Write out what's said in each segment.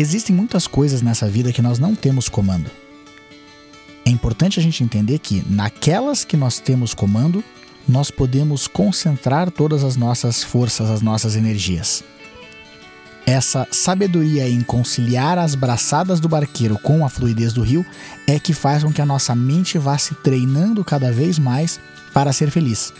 Existem muitas coisas nessa vida que nós não temos comando. É importante a gente entender que, naquelas que nós temos comando, nós podemos concentrar todas as nossas forças, as nossas energias. Essa sabedoria em conciliar as braçadas do barqueiro com a fluidez do rio é que faz com que a nossa mente vá se treinando cada vez mais para ser feliz.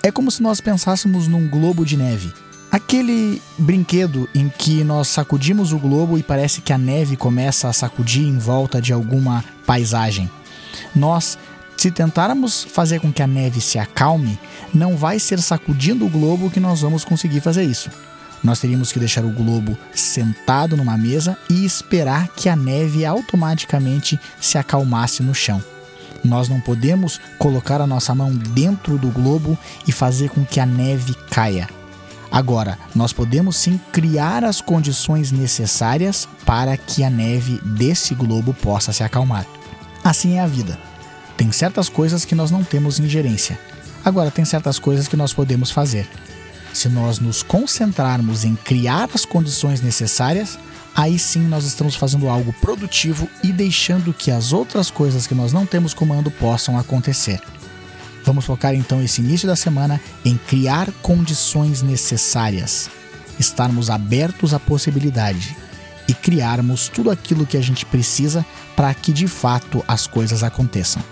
É como se nós pensássemos num globo de neve. Aquele brinquedo em que nós sacudimos o globo e parece que a neve começa a sacudir em volta de alguma paisagem. Nós, se tentarmos fazer com que a neve se acalme, não vai ser sacudindo o globo que nós vamos conseguir fazer isso nós teríamos que deixar o globo sentado numa mesa e esperar que a neve automaticamente se acalmasse no chão. Nós não podemos colocar a nossa mão dentro do globo e fazer com que a neve caia. Agora, nós podemos sim criar as condições necessárias para que a neve desse globo possa se acalmar. Assim é a vida. Tem certas coisas que nós não temos ingerência. Agora, tem certas coisas que nós podemos fazer. Se nós nos concentrarmos em criar as condições necessárias, aí sim nós estamos fazendo algo produtivo e deixando que as outras coisas que nós não temos comando possam acontecer. Vamos focar então esse início da semana em criar condições necessárias, estarmos abertos à possibilidade e criarmos tudo aquilo que a gente precisa para que de fato as coisas aconteçam.